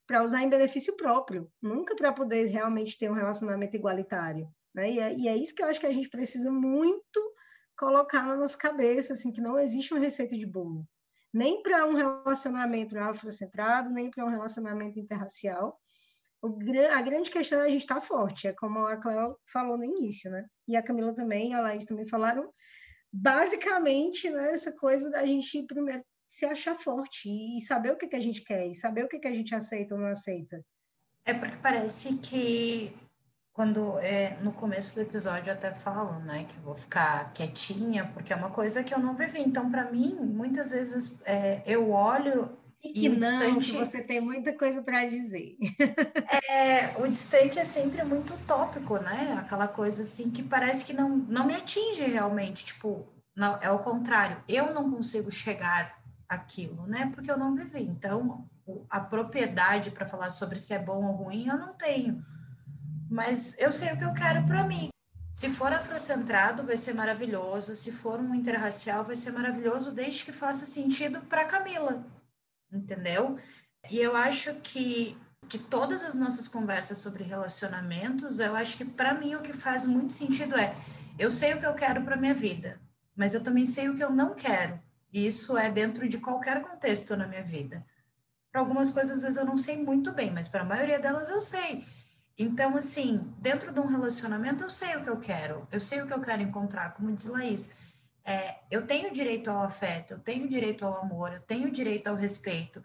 para usar em benefício próprio, nunca para poder realmente ter um relacionamento igualitário. Né? E, é, e é isso que eu acho que a gente precisa muito colocar na nossa cabeça assim que não existe uma receita de bolo, nem para um relacionamento afrocentrado, nem para um relacionamento interracial. O, a grande questão é a gente estar tá forte, é como a Cléo falou no início, né? E a Camila também, a Laís também falaram, basicamente, né, essa coisa da gente primeiro se achar forte e saber o que, que a gente quer, e saber o que, que a gente aceita ou não aceita. É porque parece que quando é, no começo do episódio eu até falo, né, que vou ficar quietinha, porque é uma coisa que eu não vivi. Então, para mim, muitas vezes é, eu olho e que não, distante... que você tem muita coisa para dizer. É, o distante é sempre muito tópico, né? Aquela coisa assim que parece que não, não me atinge realmente. Tipo, não, é o contrário. Eu não consigo chegar aquilo, né? Porque eu não vivi. Então, a propriedade para falar sobre se é bom ou ruim eu não tenho mas eu sei o que eu quero para mim. Se for afrocentrado, vai ser maravilhoso. Se for um interracial, vai ser maravilhoso, desde que faça sentido para Camila, entendeu? E eu acho que de todas as nossas conversas sobre relacionamentos, eu acho que para mim o que faz muito sentido é eu sei o que eu quero para minha vida, mas eu também sei o que eu não quero. E isso é dentro de qualquer contexto na minha vida. Para algumas coisas, às vezes, eu não sei muito bem, mas para a maioria delas eu sei. Então, assim, dentro de um relacionamento, eu sei o que eu quero, eu sei o que eu quero encontrar, como diz Laís. É, eu tenho direito ao afeto, eu tenho direito ao amor, eu tenho direito ao respeito.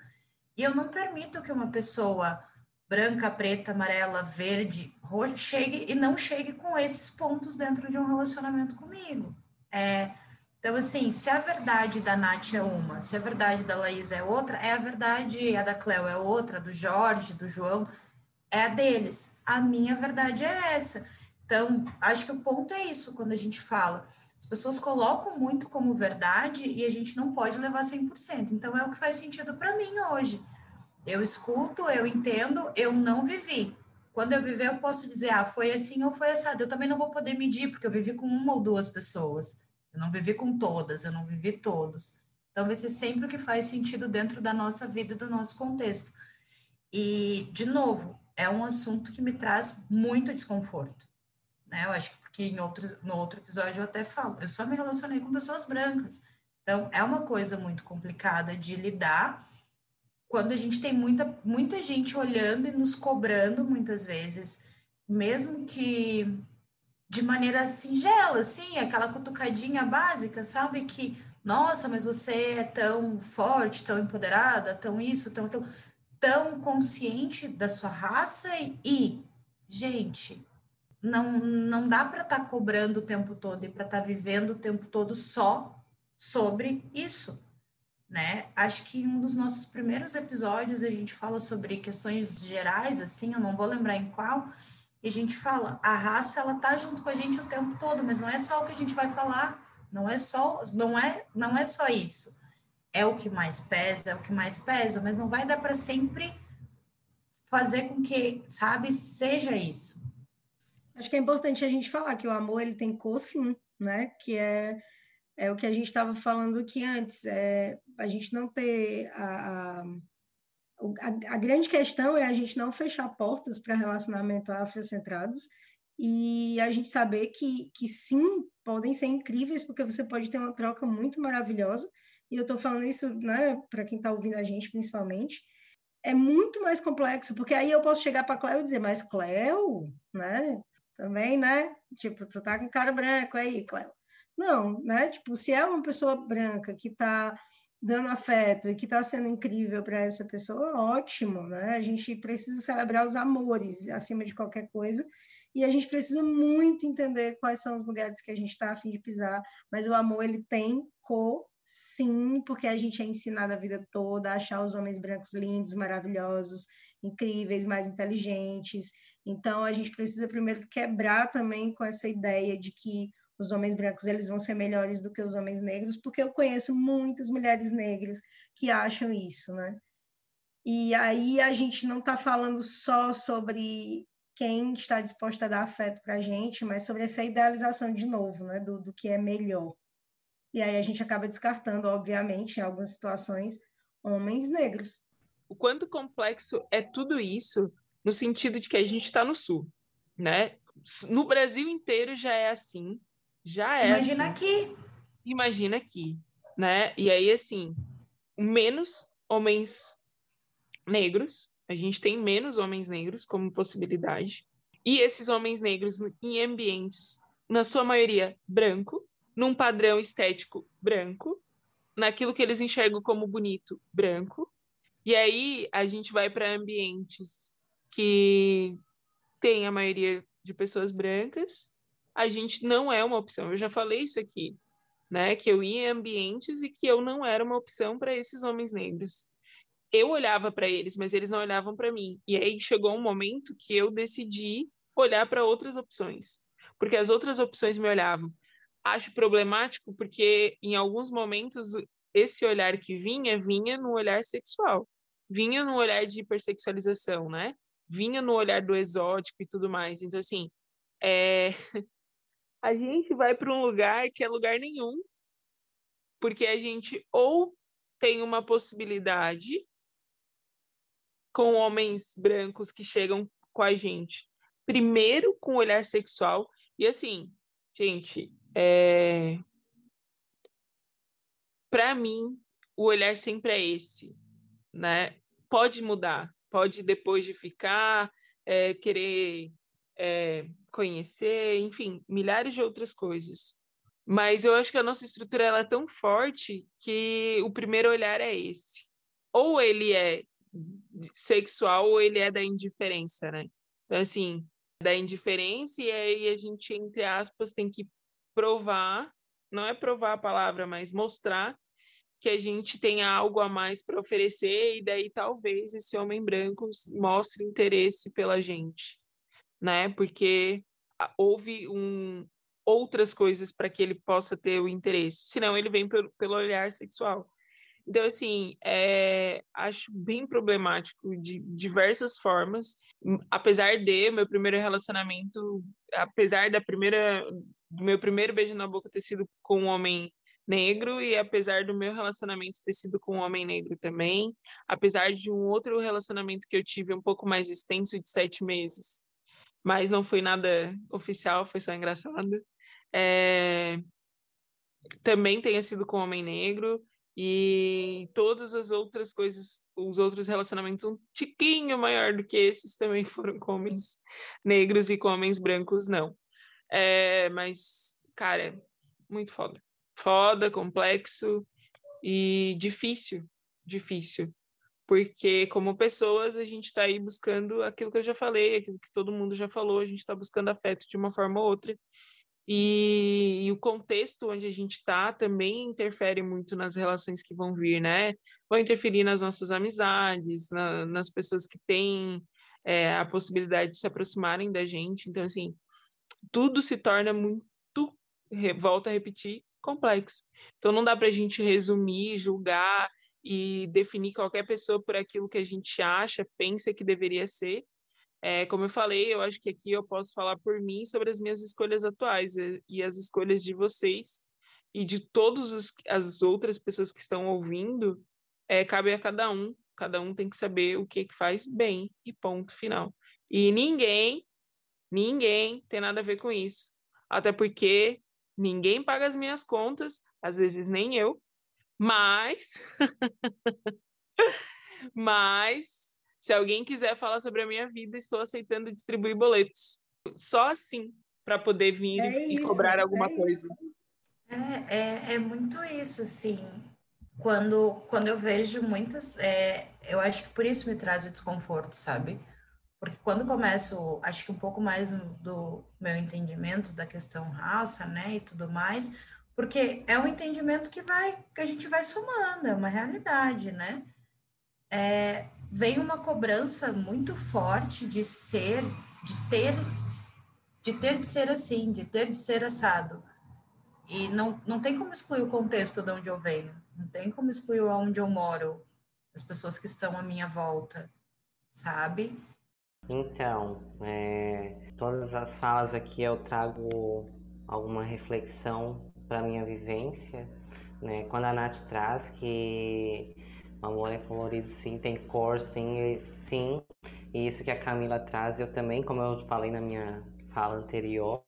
E eu não permito que uma pessoa branca, preta, amarela, verde, roxa, chegue e não chegue com esses pontos dentro de um relacionamento comigo. É, Então, assim, se a verdade da Nath é uma, se a verdade da Laís é outra, é a verdade, a da Cleo é outra, do Jorge, do João, é a deles. A minha verdade é essa. Então, acho que o ponto é isso, quando a gente fala. As pessoas colocam muito como verdade e a gente não pode levar 100%. Então, é o que faz sentido para mim hoje. Eu escuto, eu entendo, eu não vivi. Quando eu viver, eu posso dizer, ah, foi assim ou foi assado. Eu também não vou poder medir, porque eu vivi com uma ou duas pessoas. Eu não vivi com todas, eu não vivi todos. Então, vai ser sempre o que faz sentido dentro da nossa vida e do nosso contexto. E, de novo, é um assunto que me traz muito desconforto. Né? Eu acho que porque em outros, no outro episódio eu até falo, eu só me relacionei com pessoas brancas. Então, é uma coisa muito complicada de lidar quando a gente tem muita, muita gente olhando e nos cobrando muitas vezes, mesmo que de maneira singela, assim, aquela cutucadinha básica, sabe? Que, nossa, mas você é tão forte, tão empoderada, tão isso, tão aquilo, tão consciente da sua raça e, gente, não, não dá para estar tá cobrando o tempo todo e para estar tá vivendo o tempo todo só sobre isso, né? Acho que em um dos nossos primeiros episódios a gente fala sobre questões gerais, assim, eu não vou lembrar em qual, e a gente fala, a raça ela tá junto com a gente o tempo todo, mas não é só o que a gente vai falar, não é só, não é, não é só isso. É o que mais pesa, é o que mais pesa, mas não vai dar para sempre fazer com que, sabe, seja isso. Acho que é importante a gente falar que o amor ele tem cor sim, né? Que é é o que a gente estava falando aqui antes, é a gente não ter a, a a, a, grande questão é a gente não fechar portas para relacionamento afrocentrados e a gente saber que, que sim, podem ser incríveis, porque você pode ter uma troca muito maravilhosa, e eu estou falando isso né, para quem está ouvindo a gente principalmente, é muito mais complexo, porque aí eu posso chegar para a Cleo e dizer, mas Cleo, né, também, né, tipo, tu tá com cara branco aí, Cleo. Não, né, tipo, se é uma pessoa branca que está dando afeto e que está sendo incrível para essa pessoa, ótimo, né? A gente precisa celebrar os amores acima de qualquer coisa e a gente precisa muito entender quais são os lugares que a gente está a fim de pisar, mas o amor ele tem cor, sim, porque a gente é ensinado a vida toda a achar os homens brancos lindos, maravilhosos, incríveis, mais inteligentes. Então a gente precisa primeiro quebrar também com essa ideia de que os homens brancos eles vão ser melhores do que os homens negros, porque eu conheço muitas mulheres negras que acham isso, né? E aí a gente não está falando só sobre quem está disposto a dar afeto para a gente, mas sobre essa idealização de novo, né, do, do que é melhor. E aí a gente acaba descartando, obviamente, em algumas situações, homens negros. O quanto complexo é tudo isso, no sentido de que a gente está no sul, né? No Brasil inteiro já é assim, já é. Imagina assim. aqui. Imagina aqui, né? E aí, assim, menos homens negros, a gente tem menos homens negros como possibilidade. E esses homens negros em ambientes, na sua maioria, branco, num padrão estético branco, naquilo que eles enxergam como bonito, branco. E aí a gente vai para ambientes que tem a maioria de pessoas brancas a gente não é uma opção. Eu já falei isso aqui, né? Que eu ia em ambientes e que eu não era uma opção para esses homens negros. Eu olhava para eles, mas eles não olhavam para mim. E aí chegou um momento que eu decidi olhar para outras opções, porque as outras opções me olhavam. Acho problemático porque em alguns momentos esse olhar que vinha vinha no olhar sexual, vinha no olhar de hipersexualização, né? Vinha no olhar do exótico e tudo mais. Então assim, é... a gente vai para um lugar que é lugar nenhum, porque a gente ou tem uma possibilidade com homens brancos que chegam com a gente, primeiro com o olhar sexual, e assim, gente, é... para mim, o olhar sempre é esse, né? Pode mudar, pode depois de ficar, é, querer é, conhecer, enfim, milhares de outras coisas. Mas eu acho que a nossa estrutura ela é tão forte que o primeiro olhar é esse. Ou ele é sexual ou ele é da indiferença, né? Então, assim, da indiferença e aí a gente, entre aspas, tem que provar não é provar a palavra, mas mostrar que a gente tem algo a mais para oferecer e daí talvez esse homem branco mostre interesse pela gente, né? Porque houve um, outras coisas para que ele possa ter o interesse, senão ele vem pelo, pelo olhar sexual. Então, assim, é, acho bem problemático de diversas formas. Apesar de meu primeiro relacionamento, apesar da primeira, meu primeiro beijo na boca ter sido com um homem negro e apesar do meu relacionamento ter sido com um homem negro também, apesar de um outro relacionamento que eu tive um pouco mais extenso de sete meses, mas não foi nada oficial, foi só engraçado. É... Também tenha sido com um homem negro e todas as outras coisas, os outros relacionamentos um tiquinho maior do que esses também foram com homens negros e com homens brancos, não. É, mas, cara, muito foda. Foda, complexo e difícil, difícil. Porque, como pessoas, a gente está aí buscando aquilo que eu já falei, aquilo que todo mundo já falou, a gente está buscando afeto de uma forma ou outra. E, e, o contexto onde a gente está também interfere muito nas relações que vão vir, né? Vão interferir nas nossas amizades, na, nas pessoas que têm é, a possibilidade de se aproximarem da gente. Então, assim, tudo se torna muito, volta a repetir, complexo. Então, não dá para a gente resumir, julgar e definir qualquer pessoa por aquilo que a gente acha, pensa que deveria ser, é, como eu falei, eu acho que aqui eu posso falar por mim sobre as minhas escolhas atuais e, e as escolhas de vocês e de todas as outras pessoas que estão ouvindo, é, cabe a cada um. Cada um tem que saber o que, que faz bem e ponto final. E ninguém, ninguém tem nada a ver com isso. Até porque ninguém paga as minhas contas, às vezes nem eu, mas. mas se alguém quiser falar sobre a minha vida, estou aceitando distribuir boletos. Só assim para poder vir é e isso, cobrar alguma é coisa. É, é, é, muito isso, assim. Quando, quando eu vejo muitas. É, eu acho que por isso me traz o desconforto, sabe? Porque quando começo, acho que um pouco mais do meu entendimento da questão raça, né, e tudo mais, porque é um entendimento que vai, que a gente vai somando, é uma realidade, né? É, vem uma cobrança muito forte de ser, de ter, de ter de ser assim, de ter de ser assado. E não, não tem como excluir o contexto de onde eu venho, não tem como excluir onde eu moro, as pessoas que estão à minha volta, sabe? Então, é, todas as falas aqui eu trago alguma reflexão para minha vivência, né? Quando a Nath traz que o amor é colorido, sim, tem cor, sim, sim. E isso que a Camila traz, eu também, como eu falei na minha fala anterior,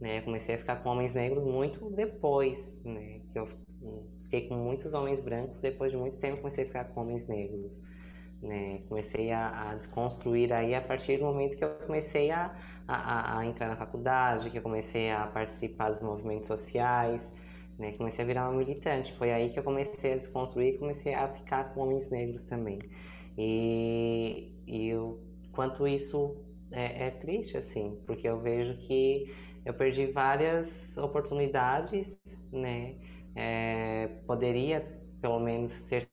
né, comecei a ficar com homens negros muito depois, né, que eu fiquei com muitos homens brancos, depois de muito tempo comecei a ficar com homens negros, né, comecei a, a desconstruir aí a partir do momento que eu comecei a, a, a entrar na faculdade, que eu comecei a participar dos movimentos sociais, né? Comecei a virar uma militante. Foi aí que eu comecei a desconstruir e comecei a ficar com homens negros também. E, e o quanto isso é, é triste, assim, porque eu vejo que eu perdi várias oportunidades, né? É, poderia, pelo menos, ter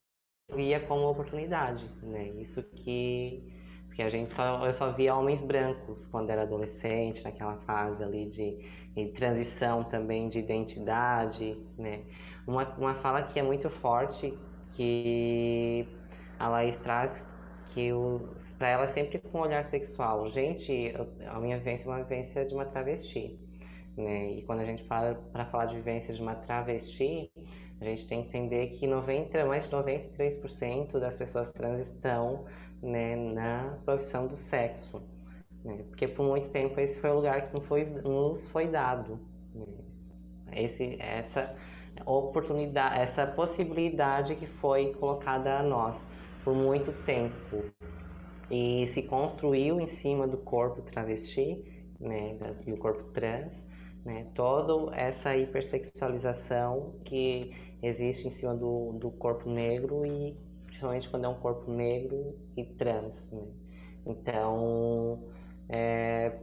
via como oportunidade, né? Isso que porque a gente só eu só via homens brancos quando era adolescente, naquela fase ali de e transição também de identidade, né? Uma, uma fala que é muito forte, que a Laís traz, que para ela é sempre com um olhar sexual. Gente, eu, a minha vivência é uma vivência de uma travesti, né? E quando a gente fala para falar de vivência de uma travesti, a gente tem que entender que 90, mais de 93% das pessoas trans estão né, na profissão do sexo né? Porque por muito tempo esse foi o lugar que foi, nos foi dado. Né? Esse, essa oportunidade, essa possibilidade que foi colocada a nós por muito tempo e se construiu em cima do corpo travesti, né, do corpo trans, né, toda essa hipersexualização que existe em cima do, do corpo negro e principalmente quando é um corpo negro e trans, né? Então, é,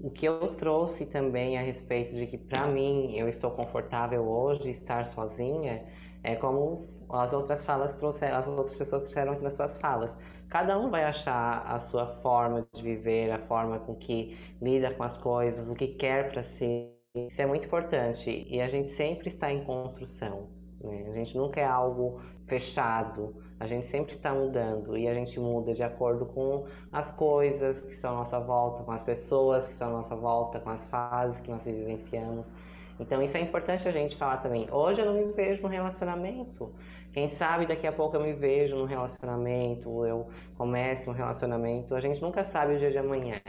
o que eu trouxe também a respeito de que para mim eu estou confortável hoje estar sozinha é como as outras falas trouxeram, as outras pessoas trouxeram aqui nas suas falas. Cada um vai achar a sua forma de viver, a forma com que lida com as coisas, o que quer para si. Isso é muito importante e a gente sempre está em construção. Né? A gente nunca é algo fechado, a gente sempre está mudando e a gente muda de acordo com as coisas que estão à nossa volta, com as pessoas que estão à nossa volta, com as fases que nós vivenciamos. Então isso é importante a gente falar também. Hoje eu não me vejo no relacionamento. Quem sabe daqui a pouco eu me vejo no relacionamento, eu comece um relacionamento. A gente nunca sabe o dia de amanhã,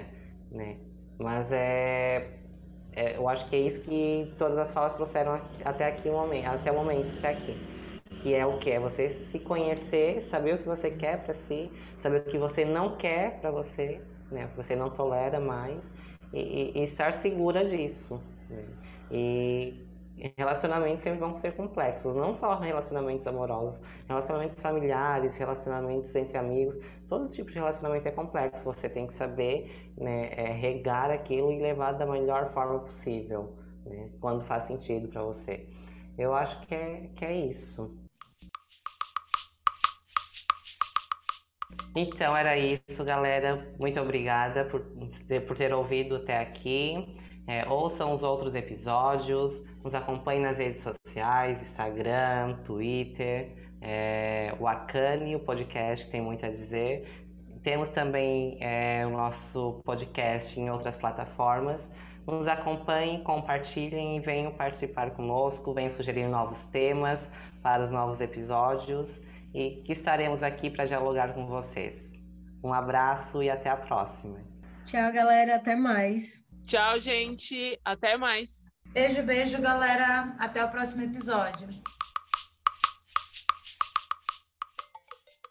né? Mas é, é eu acho que é isso que todas as falas trouxeram até aqui o momento, até o momento até aqui. Que é o que é você se conhecer, saber o que você quer para si, saber o que você não quer para você, né? O que você não tolera mais e, e, e estar segura disso. Né? E relacionamentos sempre vão ser complexos, não só relacionamentos amorosos, relacionamentos familiares, relacionamentos entre amigos, todo tipo de relacionamento é complexo. Você tem que saber né, é, regar aquilo e levar da melhor forma possível, né, quando faz sentido para você. Eu acho que é, que é isso. Então era isso, galera. Muito obrigada por, por ter ouvido até aqui. É, ouçam os outros episódios, nos acompanhem nas redes sociais, Instagram, Twitter, é, o Acane, o podcast tem muito a dizer. Temos também é, o nosso podcast em outras plataformas. Nos acompanhem, compartilhem e venham participar conosco, venham sugerir novos temas para os novos episódios e que estaremos aqui para dialogar com vocês. Um abraço e até a próxima. Tchau, galera. Até mais. Tchau, gente. Até mais. Beijo, beijo, galera. Até o próximo episódio.